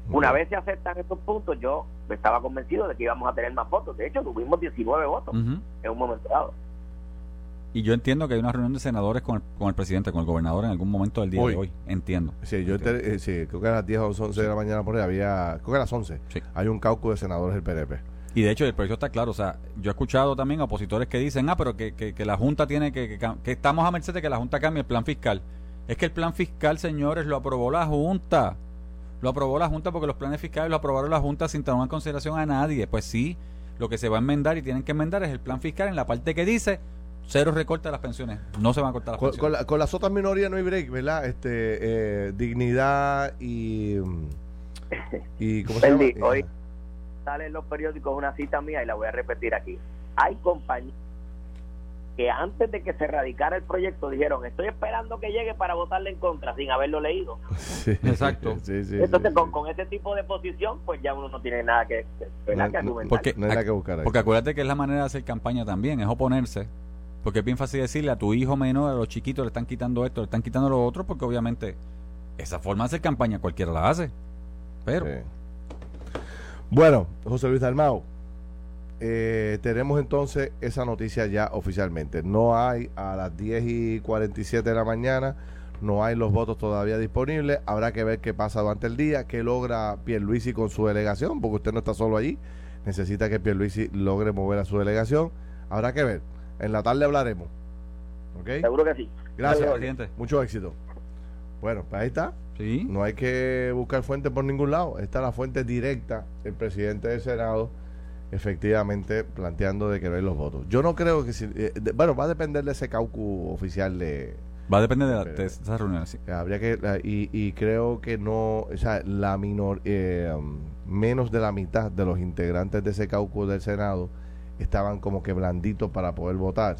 Una vez se aceptan estos puntos, yo estaba convencido de que íbamos a tener más votos. De hecho, tuvimos 19 votos en un momento dado. Y yo entiendo que hay una reunión de senadores con el, con el presidente, con el gobernador en algún momento del día de hoy. Entiendo. Sí, yo eh, sí, creo que a las 10 o 11 de la mañana por ahí había, creo que a las 11, hay un caucus de senadores del PNP. Y de hecho el proyecto está claro, o sea, yo he escuchado también a opositores que dicen, ah, pero que, que, la Junta tiene que, que, estamos a merced de que la Junta cambie el plan fiscal. Es que el plan fiscal, señores, lo aprobó la Junta. Lo aprobó la Junta porque los planes fiscales lo aprobaron la Junta sin tomar en consideración a nadie. Pues sí, lo que se va a enmendar y tienen que enmendar es el plan fiscal en la parte que dice cero recorte las pensiones. No se van a cortar las pensiones. Con, la, con las otras minorías no hay break, ¿verdad? Este, eh, dignidad y... y ¿Cómo se llama? Hoy sale en los periódicos una cita mía y la voy a repetir aquí. Hay compañías que antes de que se radicara el proyecto dijeron estoy esperando que llegue para votarle en contra sin haberlo leído (laughs) exacto entonces con, con, ese tipo de posición pues ya uno no tiene nada que, porque, que buscar porque acuérdate que es la manera de hacer campaña también es oponerse porque es bien fácil decirle a tu hijo menor, a los chiquitos, le están quitando esto, le están quitando lo otro, porque obviamente esa forma de hacer campaña cualquiera la hace. Pero. Bueno, José Luis Dalmao, eh, tenemos entonces esa noticia ya oficialmente. No hay a las 10 y 47 de la mañana, no hay los votos todavía disponibles. Habrá que ver qué pasa durante el día, qué logra Pierluisi con su delegación, porque usted no está solo allí. Necesita que Pierluisi logre mover a su delegación. Habrá que ver. En la tarde hablaremos. Seguro que sí. Gracias, presidente. Mucho éxito. Bueno, pues ahí está. Sí. No hay que buscar fuente por ningún lado. Está la fuente directa, el presidente del Senado, efectivamente planteando de que no los votos. Yo no creo que si. Eh, bueno, va a depender de ese caucus oficial de. Va a depender de, la, de esa reunión, sí. Habría que. Y, y, creo que no. O sea, la menor. Eh, menos de la mitad de los integrantes de ese caucus del Senado estaban como que blanditos para poder votar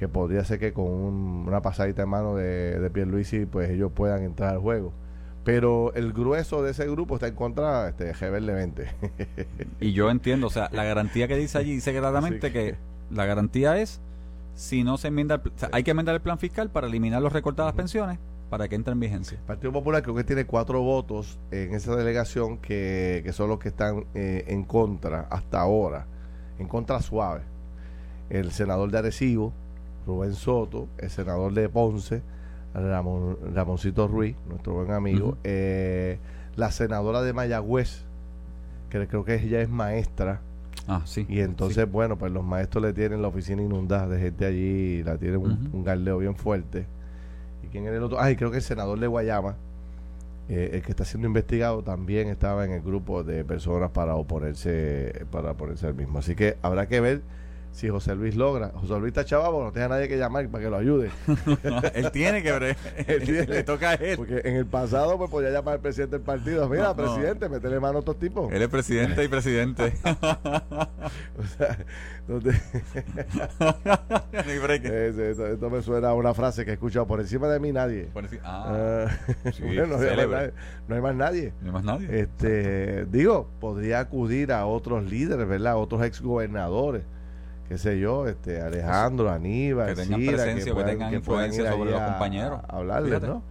que podría ser que con una pasadita en mano de, de Pierluisi pues ellos puedan entrar al juego. Pero el grueso de ese grupo está en contra este rebeldemente y yo entiendo o sea la garantía que dice allí dice claramente que la garantía es si no se enmienda hay que enmendar el plan fiscal para eliminar los recortes de las pensiones para que entre en vigencia. El Partido Popular creo que tiene cuatro votos en esa delegación que, que son los que están eh, en contra hasta ahora en contra suave. El senador de Arecibo, Rubén Soto, el senador de Ponce, Ramón, Ramoncito Ruiz, nuestro buen amigo, eh, la senadora de Mayagüez, que creo que ella es maestra. Ah, sí. Y entonces, bueno, pues los maestros le tienen la oficina inundada de gente allí, la tienen un, un, galdeo bien fuerte. ¿Y quién era el otro? Ay, creo que el senador de Guayama, eh, el que está siendo investigado también estaba en el grupo de personas para oponerse para oponerse al mismo. Así que habrá que ver si José Luis logra. José Luis está chavo, no tiene nadie que llamar para que lo ayude. (laughs) él tiene que ver. (laughs) Le toca a él. Porque en el pasado pues podía llamar al presidente del partido. Mira, presidente, métele mano a estos tipos. Él es presidente y presidente. (laughs) o sea, esto, me suena a una frase que he escuchado por encima de mí nadie. Ah, ah no, hay más nadie. No hay más nadie. Este, digo, podría acudir a otros líderes, ¿verdad? Otros exgobernadores qué sé yo, este Alejandro, Aníbal, que tengan presencia, que, tengan influencia sobre los compañeros. hablarles, ¿no?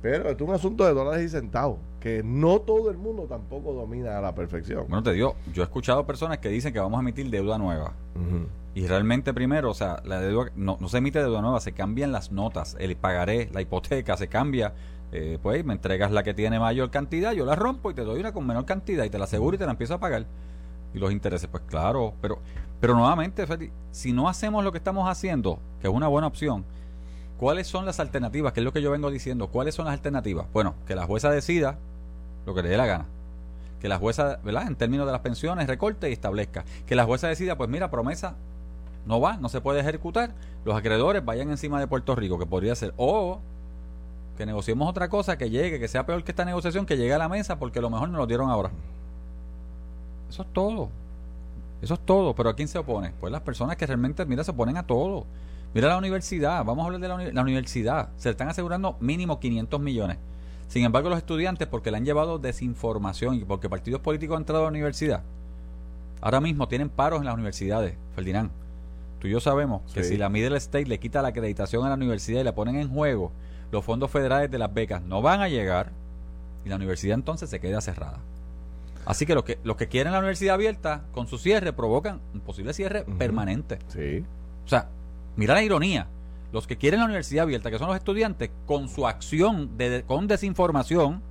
Pero es un asunto de dólares y centavos, que no todo el mundo tampoco domina a la perfección. Bueno, te digo, yo he escuchado personas que dicen que vamos a emitir deuda nueva. Y realmente primero, o sea, la deuda no, no se emite deuda nueva, se cambian las notas, el pagaré, la hipoteca, se cambia. Eh, pues me entregas la que tiene mayor cantidad, yo la rompo y te doy una con menor cantidad y te la aseguro y te la empiezo a pagar. Y los intereses, pues claro, pero pero nuevamente, si no hacemos lo que estamos haciendo, que es una buena opción, ¿cuáles son las alternativas? Que es lo que yo vengo diciendo. ¿Cuáles son las alternativas? Bueno, que la jueza decida lo que le dé la gana. Que la jueza, ¿verdad? En términos de las pensiones, recorte y establezca. Que la jueza decida, pues mira, promesa no va, no se puede ejecutar. Los acreedores vayan encima de Puerto Rico, que podría ser. O que negociemos otra cosa, que llegue, que sea peor que esta negociación, que llegue a la mesa, porque lo mejor no lo dieron ahora. Eso es todo. Eso es todo. Pero ¿a quién se opone? Pues las personas que realmente, mira, se oponen a todo. Mira la universidad, vamos a hablar de la, la universidad. Se le están asegurando mínimo 500 millones. Sin embargo, los estudiantes, porque le han llevado desinformación y porque partidos políticos han entrado a la universidad, ahora mismo tienen paros en las universidades, Ferdinand. Tú y yo sabemos que Sí. si la Middle State le quita la acreditación a la universidad y la ponen en juego, los fondos federales de las becas no van a llegar y la universidad entonces se queda cerrada. Así que los que, los que quieren la universidad abierta, con su cierre, provocan un posible cierre permanente. Sí. O sea, mira la ironía. Los que quieren la universidad abierta, que son los estudiantes, con su acción de, con desinformación,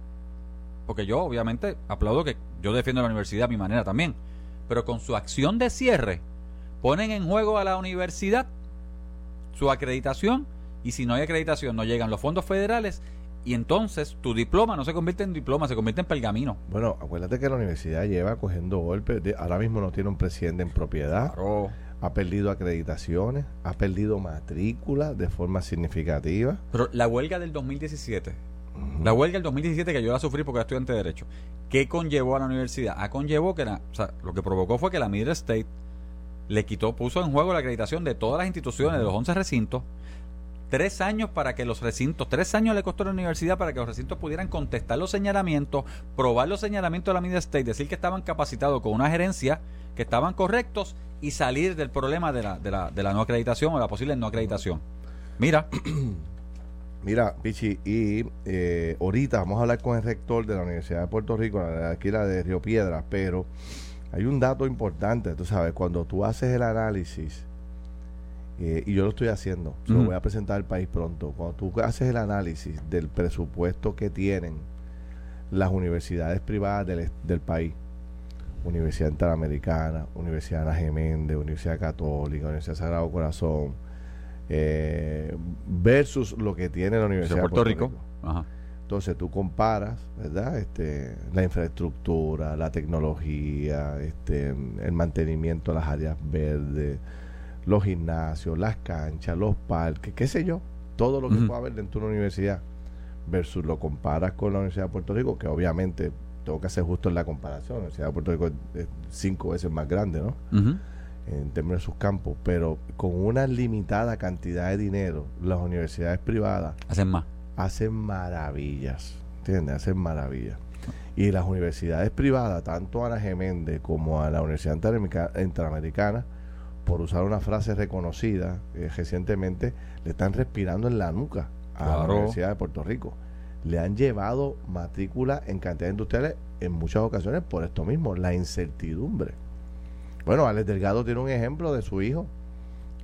porque yo obviamente aplaudo que yo defiendo la universidad a mi manera también, pero con su acción de cierre, ponen en juego a la universidad su acreditación y si no hay acreditación no llegan los fondos federales y entonces tu diploma no se convierte en diploma, se convierte en pergamino. Bueno, acuérdate que la universidad lleva cogiendo golpes. de- ahora mismo no tiene un presidente en propiedad. Claro. Ha perdido acreditaciones. Ha perdido matrícula de forma significativa. Pero la huelga del 2017 Ujú. La huelga del 2017 que yo la sufrí porque era estudiante de Derecho. ¿Qué conllevó a la universidad? Ah, conllevó que la, o sea, lo que provocó fue que la Middle State le quitó, puso en juego la acreditación de todas las instituciones, de los 11 recintos. Tres años para que los recintos, tres años le costó a la universidad para que los recintos pudieran contestar los señalamientos, probar los señalamientos de la Middle State, decir que estaban capacitados con una gerencia, que estaban correctos y salir del problema de la, de la, de la no acreditación o la posible no acreditación. Mira, (clears throat) Mira, Pichi, y eh, ahorita vamos a hablar con el rector de la Universidad de Puerto Rico, aquí la de Río Piedras, pero hay un dato importante, tú sabes, cuando tú haces el análisis, eh, y yo lo estoy haciendo, se lo voy a presentar al país pronto, cuando tú haces el análisis del presupuesto que tienen las universidades privadas del, del país, Universidad Interamericana, Universidad Ana Geméndez, Universidad Católica, Universidad Sagrado Corazón, eh, versus lo que tiene la Universidad de Puerto Rico. Ajá. Entonces tú comparas, ¿verdad? Este, la infraestructura, la tecnología, este, el mantenimiento de las áreas verdes, los gimnasios, las canchas, los parques, qué sé yo, todo lo que pueda haber dentro de una universidad, versus lo comparas con la Universidad de Puerto Rico, que obviamente tengo que hacer justo en la comparación. La Universidad de Puerto Rico es, cinco veces más grande, ¿no? En términos de sus campos, pero con una limitada cantidad de dinero, las universidades privadas Hacen más. hacen maravillas, ¿entiendes? Hacen maravillas. Y las universidades privadas, tanto a Ana Geméndez como a la Universidad Interamerica- Interamericana, por usar una frase reconocida eh, recientemente, le están respirando en la nuca a la. Universidad de Puerto Rico. Le han llevado matrícula en cantidades industriales en muchas ocasiones por esto mismo, la incertidumbre. Bueno, Alex Delgado tiene un ejemplo de su hijo,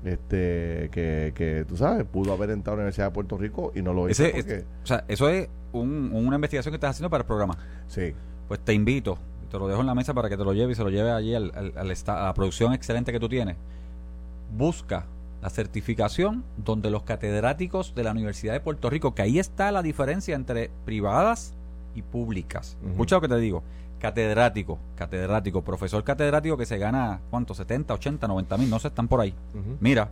este que, que tú sabes, pudo haber entrado a la Universidad de Puerto Rico y no lo hizo Ese- porque... es- o sea, eso es un- una investigación que estás haciendo para el programa. Sí, Pues te invito, te lo dejo en la mesa para que te lo lleve y se lo lleve allí al, al- al esta- a la producción excelente que tú tienes. Busca la certificación donde los catedráticos de la Universidad de Puerto Rico, que ahí está la diferencia entre privadas y públicas. Escucha lo que te digo. Catedrático, catedrático, profesor catedrático que se gana, ¿cuánto? 70, 80, 90 mil, no sé, están por ahí. Mira,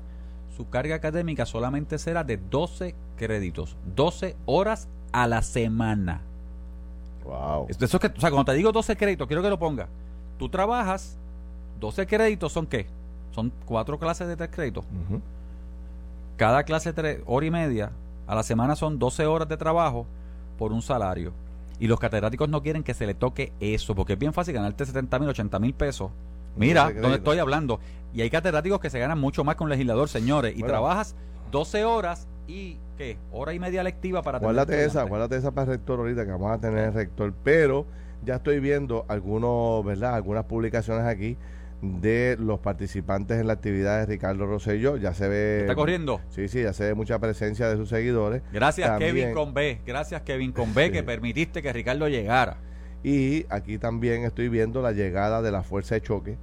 su carga académica solamente será de 12 créditos, 12 horas a la semana. Wow. Eso es que, o sea, cuando te digo 12 créditos, quiero que lo ponga. Tú trabajas, 12 créditos son qué? Son cuatro clases de tres créditos. Cada clase tres hora y media. A la semana son 12 horas de trabajo por un salario. Y los catedráticos no quieren que se le toque eso, porque es bien fácil ganarte 70 mil, 80 mil pesos. Mira, 12 donde estoy hablando. Y hay catedráticos que se ganan mucho más que un legislador, señores. Y Bueno. trabajas 12 horas y, ¿qué? Hora y media lectiva para tener Guárdate esa, estudiantes. guárdate esa para el rector ahorita que vamos a tener el rector, pero ya estoy viendo algunos, ¿verdad? Algunas publicaciones aquí de los participantes en la actividad de Ricardo Rosselló, ya se ve ¿Está corriendo? Sí, sí, ya se ve mucha presencia de sus seguidores Gracias También- Kevin con B. Gracias Kevin con B Sí. que permitiste que Ricardo llegara. y aquí también estoy viendo la llegada de la fuerza de choque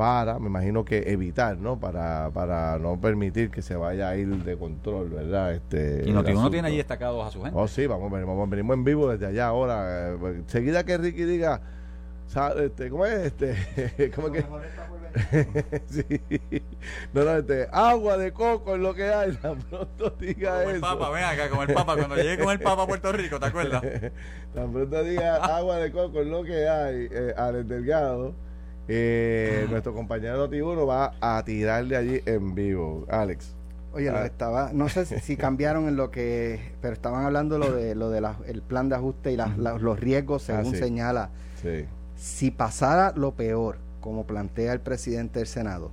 para, me imagino que evitar, ¿no? Para, para no permitir que se vaya a ir de control, ¿verdad? Este, Y el Noti1 asunto. tiene allí destacados a su gente. Oh, sí, vamos, vamos, venimos en vivo desde allá ahora. eh, Seguida que Ricky diga, sa- este, ¿cómo es? Este, (laughs) ¿Cómo es que? (laughs) sí. No, no, este, agua de coco es lo que hay. (laughs) Tan pronto diga Como el. Papa, ven acá, como el Papa, cuando llegue con el Papa a Puerto Rico, ¿te acuerdas? Tan pronto diga agua de coco es lo que hay. Eh, Alex Delgado, eh, nuestro compañero Noti1 va a tirarle allí en vivo. Alex. Oye, Ah. estaba, no sé si, si cambiaron en lo que, pero estaban hablando lo de lo de la- el plan de ajuste y la- los riesgos según Ah, sí. señala. Sí. Si pasara lo peor, como plantea el presidente del Senado,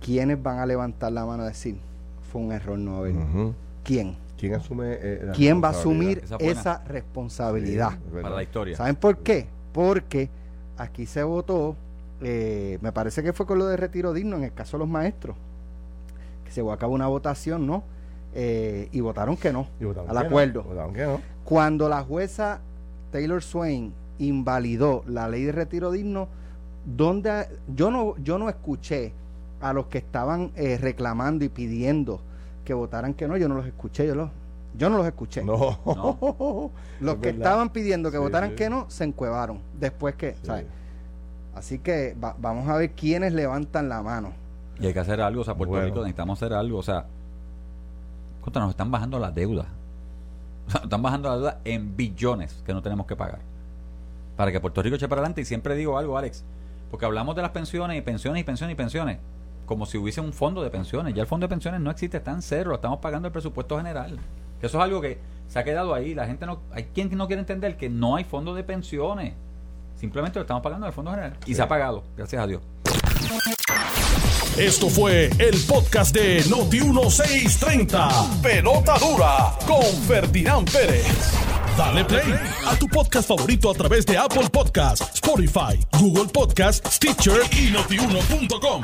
¿quiénes van a levantar la mano a decir fue un error no haber? ¿Quién? ¿Quién asume eh, la ¿Quién va a asumir Esa responsabilidad? Sí, es verdad. para la historia. ¿Saben por qué? Porque aquí se votó, eh, me parece que fue con lo de retiro digno en el caso de los maestros, que se llevó a cabo una votación, ¿no? Eh, y votaron que no, Y votaron al que no, acuerdo. votaron que no. Cuando la jueza Taylor Swain invalidó la ley de retiro digno, donde yo no, yo no escuché a los que estaban eh, reclamando y pidiendo que votaran que no, yo no los escuché, yo los, yo no los escuché. No. (laughs) Los Es que verdad. estaban pidiendo que Sí, votaran sí. que no, se encuevaron. Después que, Sí. ¿sabes? Así que va- vamos a ver quiénes levantan la mano. Y hay que hacer algo, o sea, Puerto Bueno. Rico necesitamos hacer algo, o sea, contra, nos están bajando la deuda. (laughs) O sea, nos están bajando la deuda en billones que no tenemos que pagar. Para que Puerto Rico eche para adelante. Y siempre digo algo, Alex, porque hablamos de las pensiones y pensiones y pensiones y pensiones, como si hubiese un fondo de pensiones. Ya el fondo de pensiones no existe, está en cero, lo estamos pagando el presupuesto general. Que eso es algo que se ha quedado ahí. La gente no, hay quien no quiere entender que no hay fondo de pensiones. Simplemente lo estamos pagando del fondo general. Y se ha pagado, gracias a Dios. Esto fue el podcast de Noti1630. Pelota dura con Ferdinand Pérez. Dale play a tu podcast favorito a través de Apple Podcasts, Spotify, Google Podcasts, Stitcher y notiuno.com.